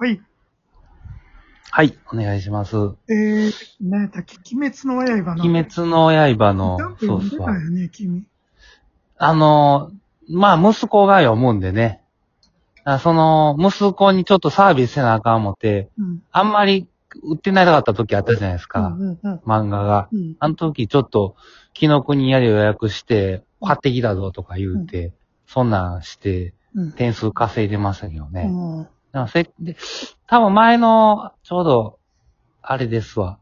はい。はい、お願いします。鬼えー、何やったっけ鬼滅の刃の。滅の刃のそうそう。ね、君。あの、まあ、息子が読むんでね。あその、息子にちょっとサービスせなあかん思って、うん。あんまり売ってなかった時あったじゃないですか。うんうん漫画が。うん。あの時ちょっと、木の国やで予約して、買ってきたぞとか言うて、そんなんして、うん。点数稼いでましたけどね。うん。なんかせで、多分前の、ちょうど、あれですわ。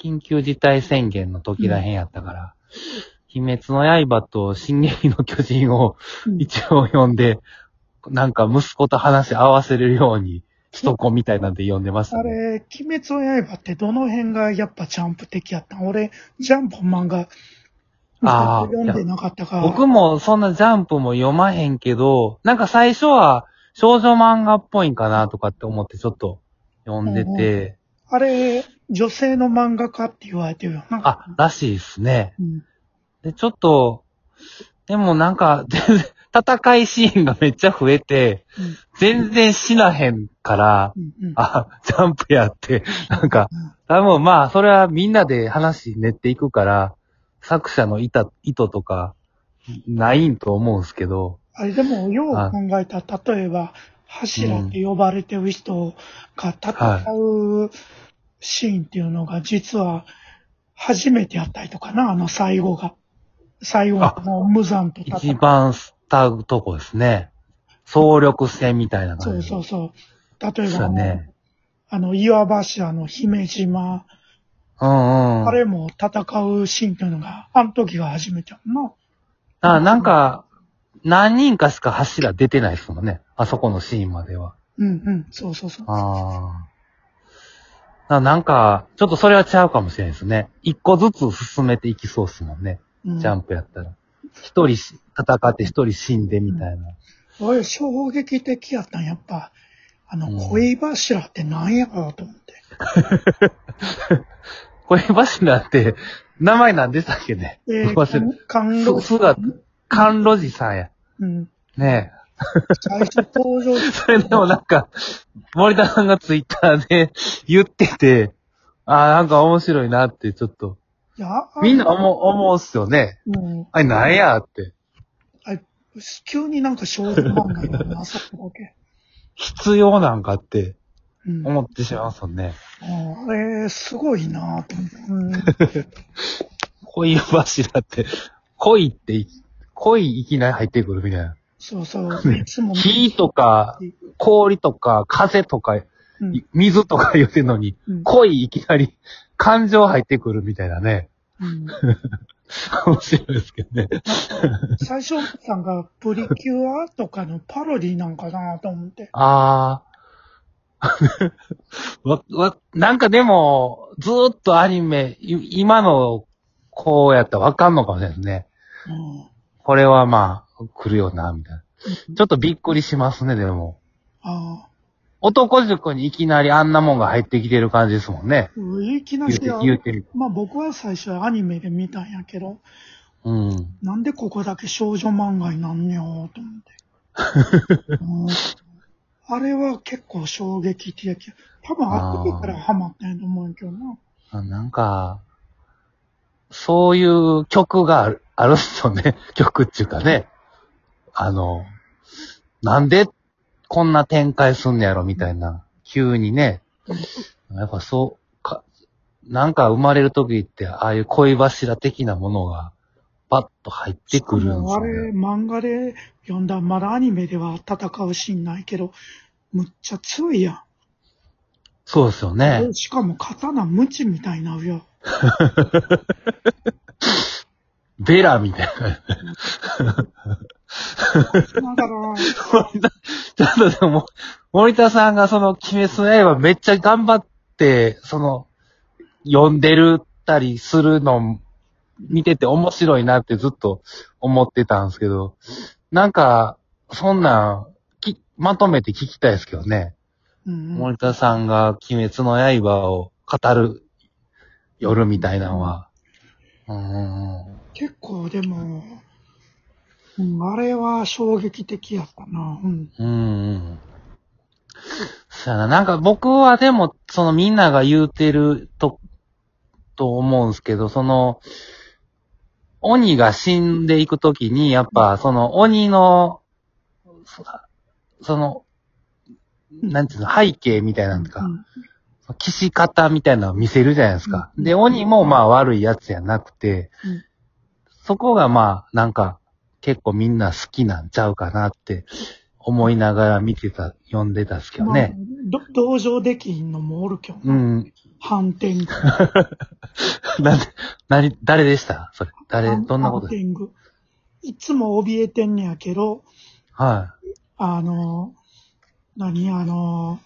緊急事態宣言の時らへんやったから、鬼滅の刃と進撃の巨人をうん一応読んで、なんか息子と話し合わせれるようにしとこうみたいなんで読んでましたね。あれ、鬼滅の刃ってどの辺がやっぱジャンプ的やったん？俺、ジャンプ漫画、あー読んでなかったから。僕もそんなジャンプも読まへんけど、なんか最初は少女漫画っぽいんかなとかって思ってちょっと読んでて、あれ、女性の漫画家って言われてるよな。あ、らしいですね。うん。で、ちょっと、でもなんか、戦いシーンがめっちゃ増えて、うん全然死なへんから、うん。うん。あ、ジャンプやって、なんかうん、多分まあ、それはみんなで話練っていくから、作者の意図とか、ないんと思うんすけど、あれでも、よう考えたら、例えば、柱って呼ばれてる人が戦うシーンっていうのが、実は、初めてやったりとかな、あの最後が。最後あの無残と戦一う。番スターとこですね。総力戦みたいなそう感じ。そうそう。例えそうば、あの、ね。あの岩柱の姫島、うんうん。あれも戦うシーンっていうのが、あの時が初めてやんな。あ、なんか、何人かしか柱出てないですもんね。あそこのシーンまでは。うんうん、そうそうそう。ああ。ななんか、ちょっとそれはちゃうかもしれないですね。一個ずつ進めていきそうっすもんね。うん、ジャンプやったら。一人し戦って一人死んでみたいな。俺、衝撃的やったん、やっぱ。あの、うん恋柱って何やろうと思って。恋柱って、名前なんでしたっけね？えー、忘れ感動す、姿、甘露寺さんや。うん。ね最初登場え。それでもなんか、森田さんがツイッターで 言ってて、ああ、なんか面白いなってちょっと。いや、あみんな思う、思うっすよね。うん。あれなんやって。急になんか少女漫画になそこだけ。必要なんかってうん。思ってしまいますもんね。あれ、すごいなと思って。うん。恋柱って、恋ってい、恋いきなり入ってくるみたいな。そうそう。いつも、火とか、氷とか、風とか、うんい水とか言ってんのに、うん恋いきなり感情入ってくるみたいなね。うん面白いですけどね。最初さんがプリキュアとかのパロディなんかなと思って。あー。わ、わ、なんかでも、ずーっとアニメ、い今の子やったらわかんのかもしれないですね。うん。これはまあ、来るよな、みたいな。ちょっとびっくりしますね、でも。ああ。男塾にいきなりあんなもんが入ってきてる感じですもんね。いきな言うてりは、言うてる。まあ僕は最初アニメで見たんやけど、うん。なんでここだけ少女漫画になんねよと思って。うんあれは結構衝撃的。多分あってからハマったんやと思うけどな。あなんか、そういう曲がある、あるっすよね。曲っていうかね。あの、なんでこんな展開すんねやろみたいな。急にね。やっぱそう、か、なんか生まれる時って、ああいう恋柱的なものが、パッと入ってくるんですよしかもあれ、ね。漫画で読んだ、まだアニメでは戦うシーンないけど、むっちゃ強いやそうですよん。ね。しかも刀無知みたいなうや。ベラみたいな。だから、森田、ちょっとでも、森田さんがその、鬼滅の刃めっちゃ頑張って、その、読んでるったりするの見てて面白いなってずっと思ってたんですけど、なんか、そんなん、き、まとめて聞きたいですけどね。うんうん、森田さんが鬼滅の刃を語る夜みたいなのは。うーん。結構でも、うん、あれは衝撃的やったな。うん。うんうん。そそうやな。なんか僕はでも、そのみんなが言うてると、と思うんですけど、その、鬼が死んでいくときに、やっぱ、その鬼の、そその、なんていうの、背景みたいなのとか、うん騎士方みたいなのを見せるじゃないですか。うんで、鬼もまあ悪いやつやなくて、うんそこがまあ、なんか、結構みんな好きなんちゃうかなって思いながら見てた、読んでたっすけどね。まあど同情できんのもおるけどな。うん。反転。なんで、なに、誰でした？それ。誰、どんなこと？ハンティング。いつも怯えてんねやけど、はあの、何あの、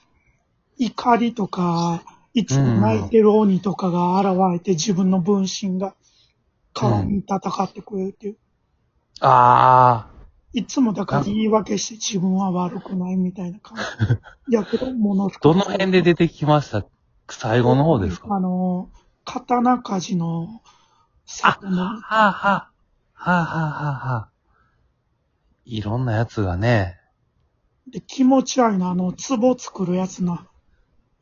怒りとか、いつも泣いてる鬼とかが現れて自分の分身が代わりに戦ってくれるっていう。い。あいつもだから言い訳して自分は悪くないみたいな感じ。やけど、ものどの辺で出てきました？最後の方ですか？あの、刀鍛冶の、あはあ、はあ、はあ、はあ、はあ。いろんなやつがね、で気持ち悪いの、あの、壺作るやつな。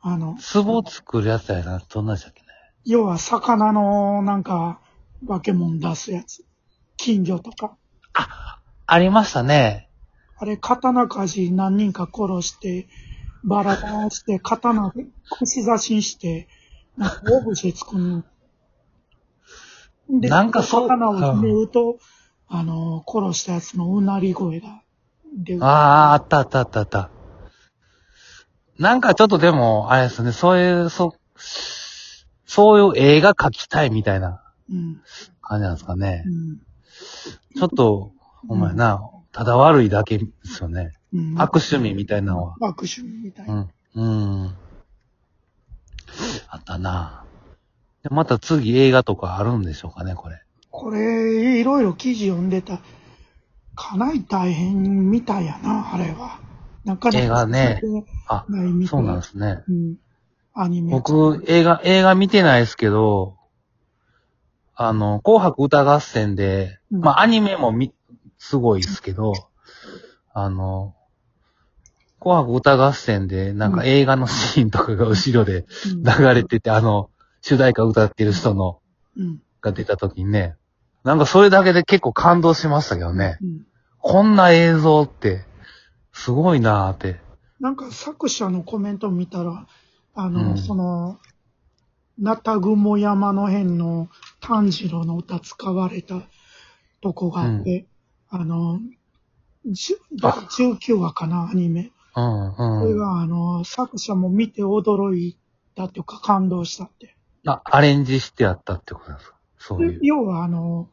あの、壺作るやつやな。どんなんでしたっけね。要は魚のなんか、化け物出すやつ。金魚とか。ありましたね。あれ、刀鍛冶何人か殺して、バラバラして、刀で串刺しにして、なんかオブジェ作るの。で、なんかそう刀をひねると、あの、殺したやつのうなり声が出る。ああ、あったあったあったあった。なんかちょっとでも、あれですね、そういう、そ、そういう映画描きたいみたいなうん。感じなんですかねう。ん。ちょっと、お前な、ただ悪いだけですよね。うん。悪趣味みたいなのは。悪趣味みたいうな。ん。うん。あったな。でまた次映画とかあるんでしょうかね、これ。これ、いろいろ記事読んでた。かなり大変みたいやな、あれは。なかなか。映画ね。あ。そうなんですね。うん。アニメ。僕、映画、映画見てないですけど、あの、紅白歌合戦で、うんまあ、アニメもみ、すごいですけど、あの、紅白歌合戦で、なんか映画のシーンとかが後ろでうん流れてて、あの、主題歌歌ってる人の、うん。が出た時にね、なんかそれだけで結構感動しましたけどね。うん。こんな映像って、すごいなーって。なんか作者のコメント見たら、あの、うんその、なたぐも山の辺の炭治郎の歌使われたとこがあって、あの、じゅあ19話かな、アニメ。うん、これうん。が、あの、作者も見て驚いたというか感動したって。あ、アレンジしてあったってことですか？そういう。要は、あの、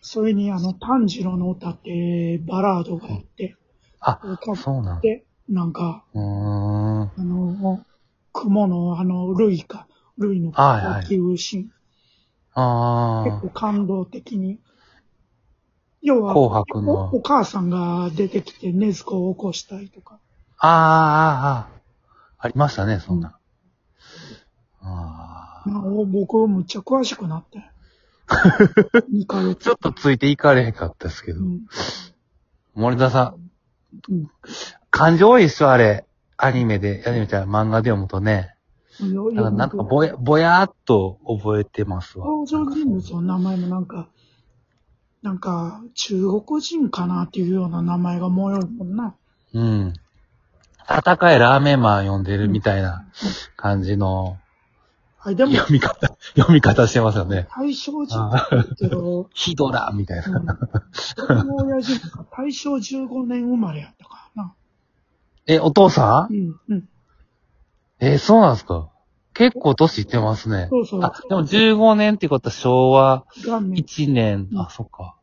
それに、あの、炭治郎の歌ってバラードがあって、あ、そうなんて、なんか、うーん。あの、雲の、あの、ルイか、ルイのはいはいっていうシーン、あ結構感動的に。要は、紅白のおお母さんが出てきて、禰豆子を起こしたりとか。あ。ああ、ああ、ありましたね、そんな。ああ。まあ、お僕、むっちゃ詳しくなって。2ヶ月。ちょっとついていかれへんかったですけどう。ん森田さん、うん感情多いっしょ、あれ。アニメで、アニメじゃ漫画で読むとね。よなんかなんかぼや、ぼやーっと覚えてますわ。登場人物の名前もなんか、なんか、中国人かなっていうような名前が模様もんな。うん。戦えラーメンマン読んでるみたいな感じのはい、でも、読み方、読み方してますよね。大正時代だけど、ヒドラみたいな。うん。親父が大正15年生まれやったからな。え、お父さん？うん、うん。えそうなんですか結構年いってますね。そうそう。あ、でも15年ってことは昭和元年。1年、うんあ、そっか。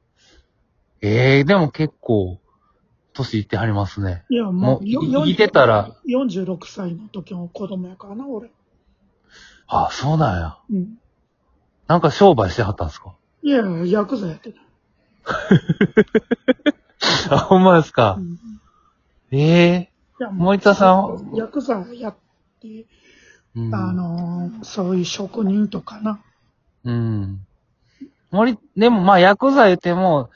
ええでも結構、年いってはりますね。いや、ももう、う、いきてたら、46歳の時の子供やからな、俺。あ、そうなんや。うん。なんか商売してはったんですか？いや、ヤクザやってた。あ、ほんまですか？う。ん。ええいや、森田さんヤクザやって、うん。あのー、そういう職人とかな。うん。森、でもまあ、ヤクザ言っても、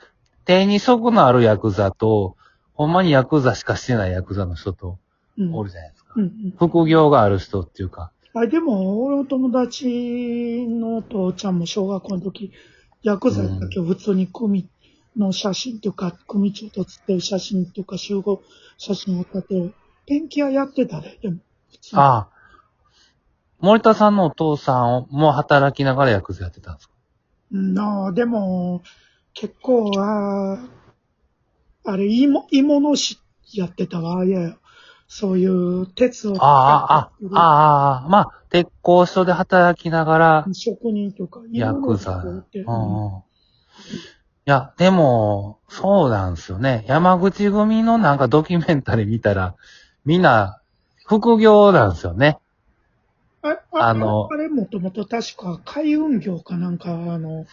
手に職のあるヤクザと、ほんまにヤクザしかしてないヤクザの人と、うん。おるじゃないですか。うんうん。副業がある人っていうか。あ、でも、俺の友達の父ちゃんも小学校の時、薬剤だけ？を普通に組の写真っていうか、組長と写ってる写真っていうか、集合写真を立て、ペンキ屋やってたで、でも。ああ。森田さんのお父さんも働きながら薬剤やってたんですか？うんなあ、でも、結構は、あれ、芋、芋のしやってたわ、いや、そういう鉄を。ああ、ああ、ああ、まあ、鉄工所で働きながら職人とか、薬剤。芋のってうんうん。いや、でも、そうなんですよね。山口組のなんかドキュメンタリー見たら、みんな、副業なんですよね。あああのあれもともと確か海運業かなんか、あの、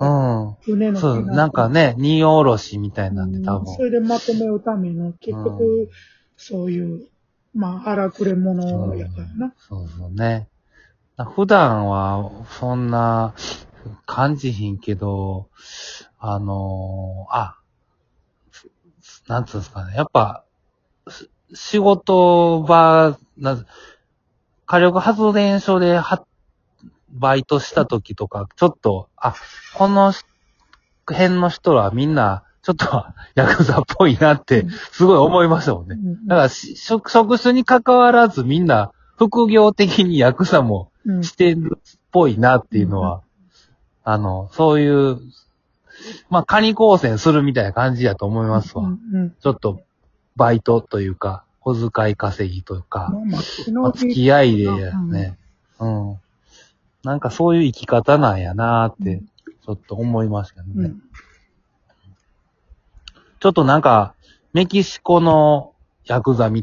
うん。船の。そう、なんかね、荷下ろしみたいなんで多分うんそ。れでまとめるための、結う局、そういう、まあ、荒くれ者やからな。そうそうね。普段は、そんな、感じひんけど、あのーあ、なんつうんですかね。やっぱ、し仕事場、な火力発電所では、バイトした時とか、ちょっと、あ、この辺の人はみんな、ちょっと、ヤクザっぽいなって、すごい思いましたもんね。うんだからし、職、職種に関わらずみんな、副業的にヤクザもうん。してるっぽいなっていうのは、あの、そういう、まあ、カニ光線するみたいな感じやと思いますわ。ちょっと、バイトというか、小遣い稼ぎというか、まあまあ、昨まあ、日付き合いでね、うん。なんかそういう生き方なんやなーって、ちょっと思いましたけどね。ちょっとなんか、メキシコのヤクザみたい